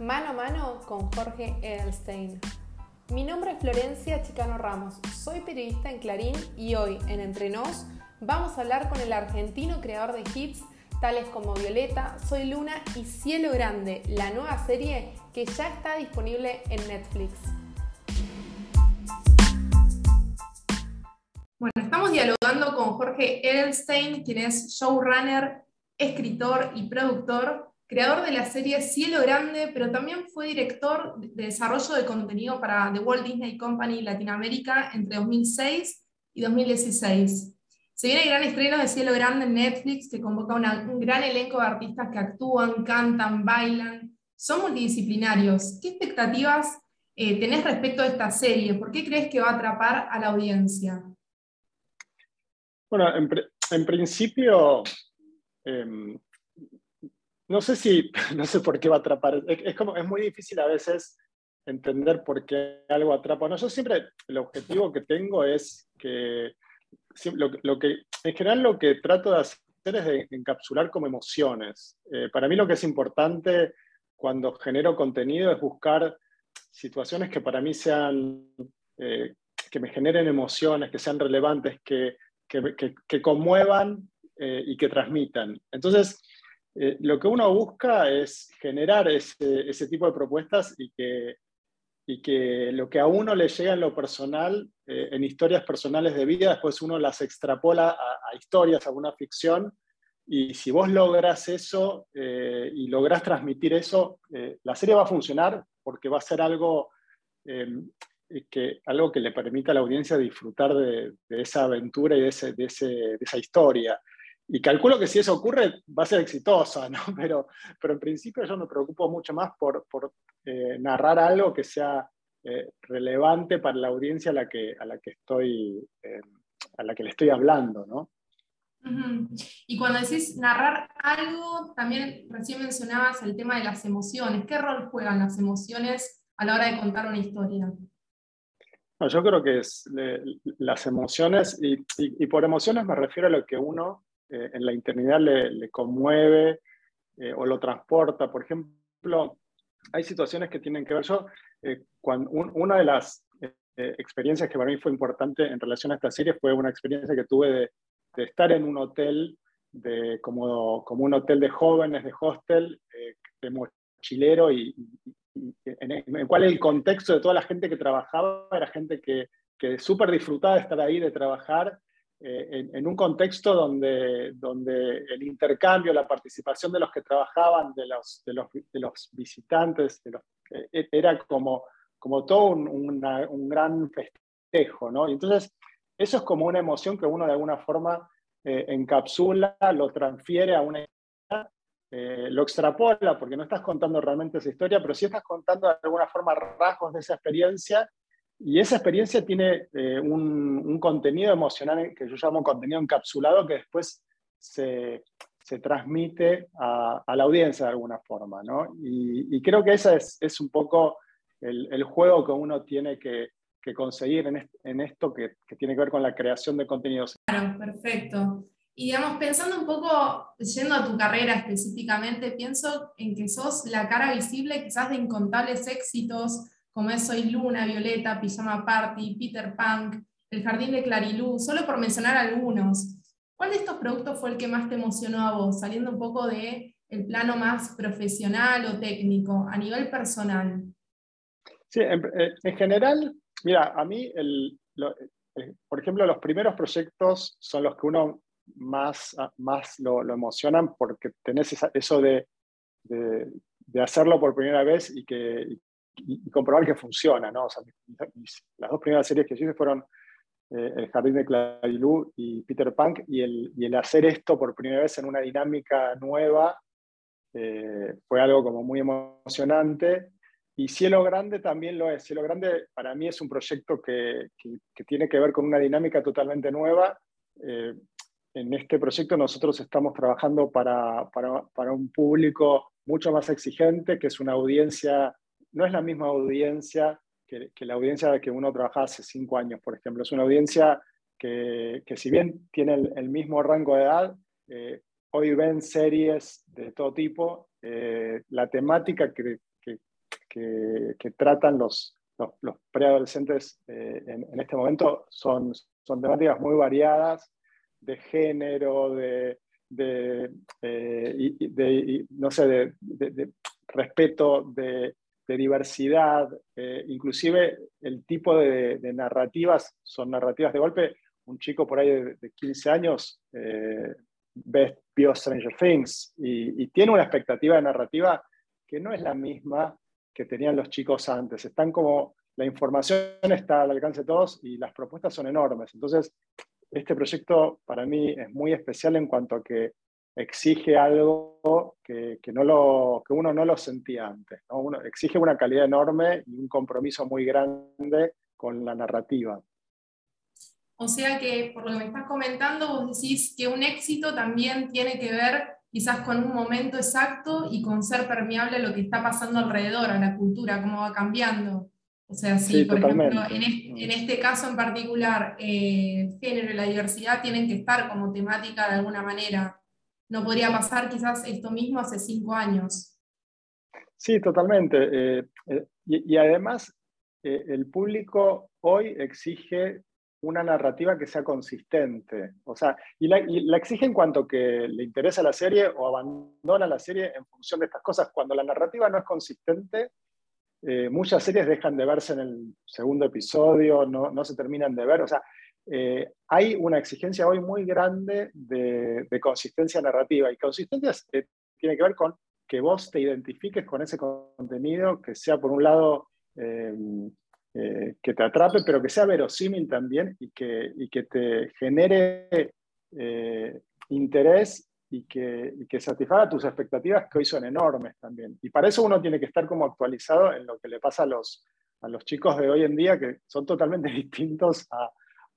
Mano a mano con Jorge Edelstein. Mi nombre es Florencia Chicano Ramos, soy periodista en Clarín y hoy en Entre Nos vamos a hablar con el argentino creador de hits tales como Violeta, Soy Luna y Cielo Grande, la nueva serie que ya está disponible en Netflix. Bueno, estamos dialogando con Jorge Edelstein, quien es showrunner, escritor y productor creador de la serie Cielo Grande, pero también fue director de desarrollo de contenido para The Walt Disney Company Latinoamérica entre 2006 y 2016. Se viene el gran estreno de Cielo Grande en Netflix, que convoca un gran elenco de artistas que actúan, cantan, bailan, son multidisciplinarios. ¿Qué expectativas eh, tenés respecto a esta serie? ¿Por qué crees que va a atrapar a la audiencia? Bueno, en, principio, em, no sé si, no sé por qué va a atrapar. Es, como, es muy difícil a veces entender por qué algo atrapa. No, yo siempre, el objetivo que tengo es que, lo, que, en general lo que trato de hacer es de encapsular como emociones. Eh, para mí lo que es importante cuando genero contenido es buscar situaciones que para mí sean, eh, que me generen emociones, que sean relevantes, que, que, conmuevan eh, y que transmitan. Entonces, eh, lo que uno busca es generar ese, tipo de propuestas y que, lo que a uno le llega en lo personal, eh, en historias personales de vida, después uno las extrapola a, historias, a una ficción. Y si vos logras eso eh, y logras transmitir eso, la serie va a funcionar porque va a ser algo, que, algo que le permita a la audiencia disfrutar de, esa aventura y de esa historia. Y calculo que si eso ocurre va a ser exitosa, ¿no? Pero, pero en principio yo me preocupo mucho más por, por eh, narrar algo que sea eh, relevante para la audiencia a la que, a la que, estoy, eh, a la que le estoy hablando, ¿no? Y cuando decís narrar algo, también recién mencionabas el tema de las emociones. ¿Qué rol juegan las emociones a la hora de contar una historia? yo creo que es las emociones, y, y, por emociones me refiero a lo que uno eh, en la internidad le, conmueve eh, o lo transporta. Por ejemplo, hay situaciones que tienen que ver, yo, eh, cuando, una de las experiencias que para mí fue importante en relación a esta serie fue una experiencia que tuve de, estar en un hotel, de, como, como, un hotel de jóvenes, de hostel, de mochilero, y, en, el cual el contexto de toda la gente que trabajaba era gente que, que súper disfrutaba de estar ahí, de trabajar, eh, en, un contexto donde, donde el intercambio, la participación de los que trabajaban, de los, de los, de los visitantes, de los, eh, era como, como todo un, un, gran festejo, ¿no? Y entonces, eso es como una emoción que uno de alguna forma eh, encapsula, lo transfiere a una lo extrapola, porque no estás contando realmente esa historia, pero sí estás contando de alguna forma rasgos de esa experiencia y esa experiencia tiene eh, un, contenido emocional que yo llamo contenido encapsulado que después se, transmite a, la audiencia de alguna forma. ¿no? Y, creo que ese es, un poco el, juego que uno tiene que, conseguir en, esto que, tiene que ver con la creación de contenidos. Claro, perfecto. Y digamos, pensando un poco, yendo a tu carrera específicamente, pienso en que sos la cara visible quizás de incontables éxitos como es Soy Luna, Violeta, Pijama Party, Peter Punk, El Jardín de Clarilú, solo por mencionar algunos. ¿Cuál de estos productos fue el que más te emocionó a vos, saliendo un poco de el plano más profesional o técnico, a nivel personal? Sí, en, eh, general, mira, a mí, el, eh, por ejemplo, los primeros proyectos son los que uno más, más lo, emocionan porque tenés eso de, de, hacerlo por primera vez y que, comprobar que funciona, ¿no? las dos primeras series que hice fueron eh, El Jardín de Clarilú y Peter Punk, y el, y el, hacer esto por primera vez en una dinámica nueva eh, fue algo como muy emocionante. Y Cielo Grande también lo es. Cielo Grande para mí es un proyecto que, que, tiene que ver con una dinámica totalmente nueva. Eh, en este proyecto nosotros estamos trabajando para, para, para, un público mucho más exigente, que es una audiencia no es la misma audiencia que, la audiencia que uno trabajaba hace cinco años, por ejemplo. Es una audiencia que, si bien tiene el, mismo rango de edad, eh, hoy ven series de todo tipo. Eh, la temática que, que, tratan los, los, preadolescentes eh, en, este momento son, son temáticas muy variadas de género, de, de, no sé, de, respeto, de, diversidad, eh, inclusive el tipo de, narrativas son narrativas de golpe. Un chico por ahí de, 15 años eh, ve vio Stranger Things y, tiene una expectativa de narrativa que no es la misma que tenían los chicos antes. Están como, la información está al alcance de todos y las propuestas son enormes. Entonces, este proyecto para mí es muy especial en cuanto a que exige algo que, no lo, que uno no lo sentía antes. Uno, exige una calidad enorme y un compromiso muy grande con la narrativa. O sea que, por lo que me estás comentando, vos decís que un éxito también tiene que ver quizás con un momento exacto y con ser permeable a lo que está pasando alrededor, a la cultura, cómo va cambiando. O sea, si, por ejemplo, en, este caso en particular, eh, el género y la diversidad tienen que estar como temática de alguna manera. No podría pasar quizás esto mismo hace cinco años. Sí, totalmente. Eh, eh, y, además, el público hoy exige una narrativa que sea consistente. O sea, y la, y exige en cuanto que le interesa la serie o abandona la serie en función de estas cosas. Cuando la narrativa no es consistente, eh, muchas series dejan de verse en el segundo episodio, no, no se terminan de ver. O sea, eh, hay una exigencia hoy muy grande de, consistencia narrativa. Y consistencia eh, tiene que ver con que vos te identifiques con ese contenido, que sea por un lado que te atrape, pero que sea verosímil también y que, y que te genere interés y que, que satisfaga tus expectativas que hoy son enormes también. Y para eso uno tiene que estar como actualizado en lo que le pasa a los, a los chicos de hoy en día, que son totalmente distintos a,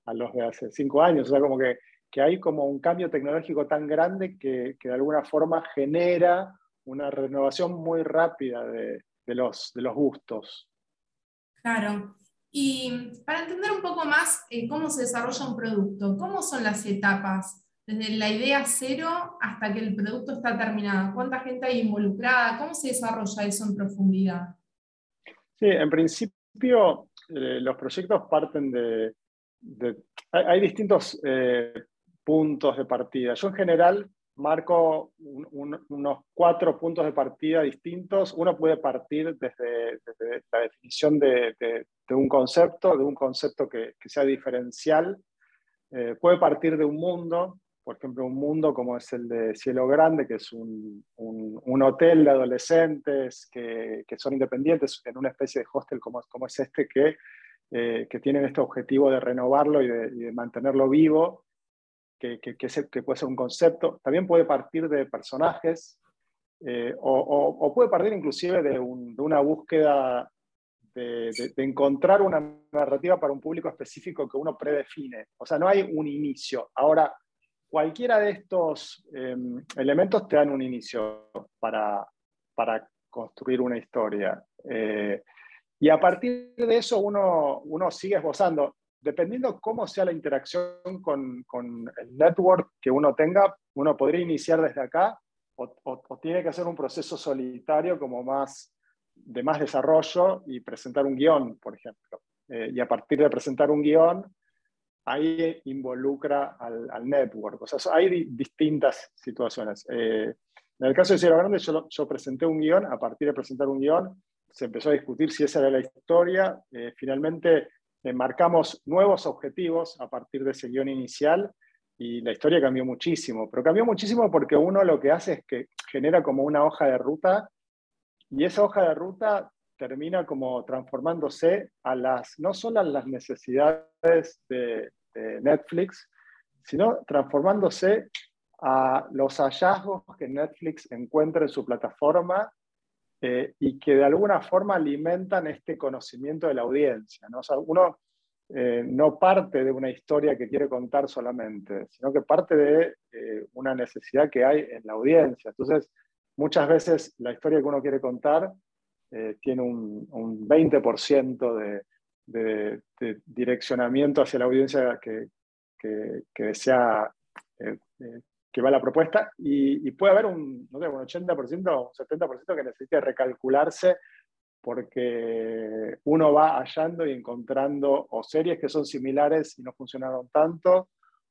a los de hace cinco años. O sea, como que, que hay como un cambio tecnológico tan grande que, que de alguna forma genera una renovación muy rápida de, de, los, de los gustos. Claro. Y para entender un poco más eh, cómo se desarrolla un producto, ¿cómo son las etapas? desde la idea cero hasta que el producto está terminado? ¿Cuánta gente hay involucrada? ¿Cómo se desarrolla eso en profundidad? Sí, en principio eh, los proyectos parten de... hay, distintos eh, puntos de partida. Yo en general marco unos cuatro puntos de partida distintos. Uno puede partir desde, la definición de, un concepto, de un concepto que, sea diferencial. Eh, puede partir de un mundo, por ejemplo, un mundo como es el de Cielo Grande, que es un, un, hotel de adolescentes que, que, son independientes en una especie de hostel como, como es este, que, eh, que tienen este objetivo de renovarlo y de, mantenerlo vivo, que, que, que, puede ser un concepto. También puede partir de personajes, eh, o, o, puede partir inclusive de, de una búsqueda de, de, encontrar una narrativa para un público específico que uno predefine. O sea, no hay un inicio. Ahora, cualquiera de estos em, elementos te dan un inicio para, para construir una historia. Eh, y a partir de eso uno, uno sigue esbozando. Dependiendo cómo sea la interacción con, con, el network que uno tenga, uno podría iniciar desde acá o, o, tiene que hacer un proceso solitario como más de más desarrollo y presentar un guion, por ejemplo. Eh, y a partir de presentar un guion, ahí involucra al, network. O sea, hay distintas situaciones. Eh, en el caso de Cielo Grande, yo, yo, presenté un guion, a partir de presentar un guion, se empezó a discutir si esa era la historia. Eh, finalmente, eh, marcamos nuevos objetivos a partir de ese guion inicial y la historia cambió muchísimo. Pero cambió muchísimo porque uno lo que hace es que genera como una hoja de ruta y esa hoja de ruta termina como transformándose a las, no solo a las necesidades de, Netflix, sino transformándose a los hallazgos que Netflix encuentra en su plataforma eh, y que de alguna forma alimentan este conocimiento de la audiencia. ¿no? uno eh, no parte de una historia que quiere contar solamente, sino que parte de eh, una necesidad que hay en la audiencia. Entonces, muchas veces la historia que uno quiere contar tiene un, un 20% de, de, direccionamiento hacia la audiencia que, que, desea eh, eh, que va la propuesta y, puede haber un, no sé, un 80% o un 70% que necesite recalcularse porque uno va hallando y encontrando o series que son similares y no funcionaron tanto,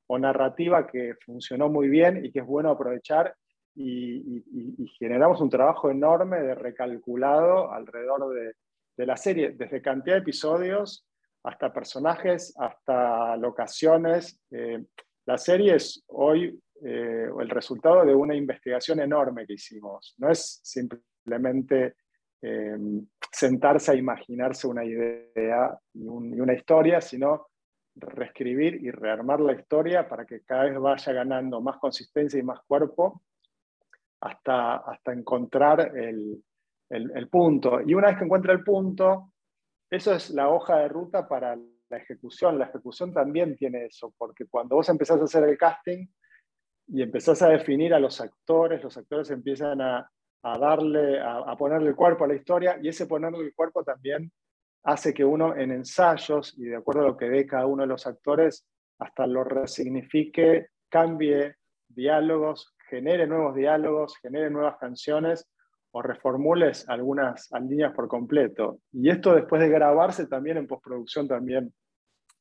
o narrativa que funcionó muy bien y que es bueno aprovechar, y, generamos un trabajo enorme de recalculado alrededor de, la serie, desde cantidad de episodios hasta personajes, hasta locaciones. Eh, la serie es hoy eh, el resultado de una investigación enorme que hicimos. No es simplemente eh, sentarse a imaginarse una idea y, una historia, sino reescribir y rearmar la historia para que cada vez vaya ganando más consistencia y más cuerpo hasta, hasta encontrar el, el, punto. Y una vez que encuentra el punto, eso es la hoja de ruta para la ejecución. La ejecución también tiene eso, porque cuando vos empezás a hacer el casting y empezás a definir a los actores, los actores empiezan a, a darle, a, ponerle el cuerpo a la historia, y ese ponerle el cuerpo también hace que uno en ensayos, y de acuerdo a lo que ve cada uno de los actores, hasta lo resignifique, cambie diálogos, genere nuevos diálogos, genere nuevas canciones o reformules algunas líneas por completo. Y esto después de grabarse también en postproducción también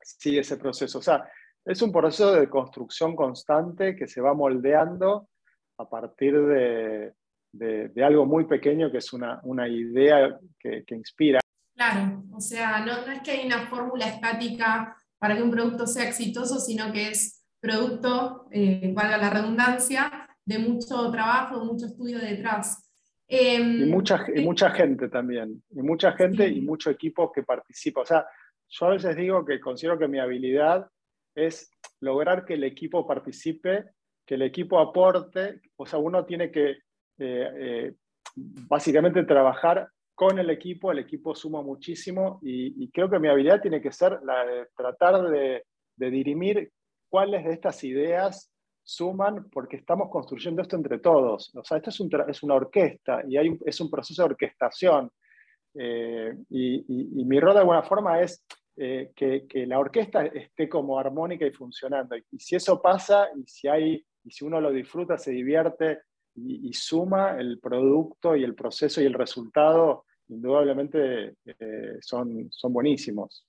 sigue ese proceso. O sea, es un proceso de construcción constante que se va moldeando a partir de, de, algo muy pequeño que es una, una idea que, que, inspira. Claro, o sea, no, no es que hay una fórmula estática para que un producto sea exitoso, sino que es producto, eh, valga la redundancia, de mucho trabajo, de mucho estudio detrás. Em, y, mucha, y mucha gente también, y mucha gente y mucho equipo que participa. O sea, yo a veces digo que considero que mi habilidad es lograr que el equipo participe, que el equipo aporte, o sea, uno tiene que eh, eh, básicamente trabajar con el equipo, el equipo suma muchísimo y, creo que mi habilidad tiene que ser la de tratar de, dirimir cuáles de estas ideas suman porque estamos construyendo esto entre todos. O sea, esto es, una orquesta y es un proceso de orquestación. Eh, y, mi rol de alguna forma es que, que, la orquesta esté como armónica y funcionando. Y, si eso pasa y si, hay, y si uno lo disfruta, se divierte y, suma el producto y el proceso y el resultado, indudablemente eh, son, son buenísimos.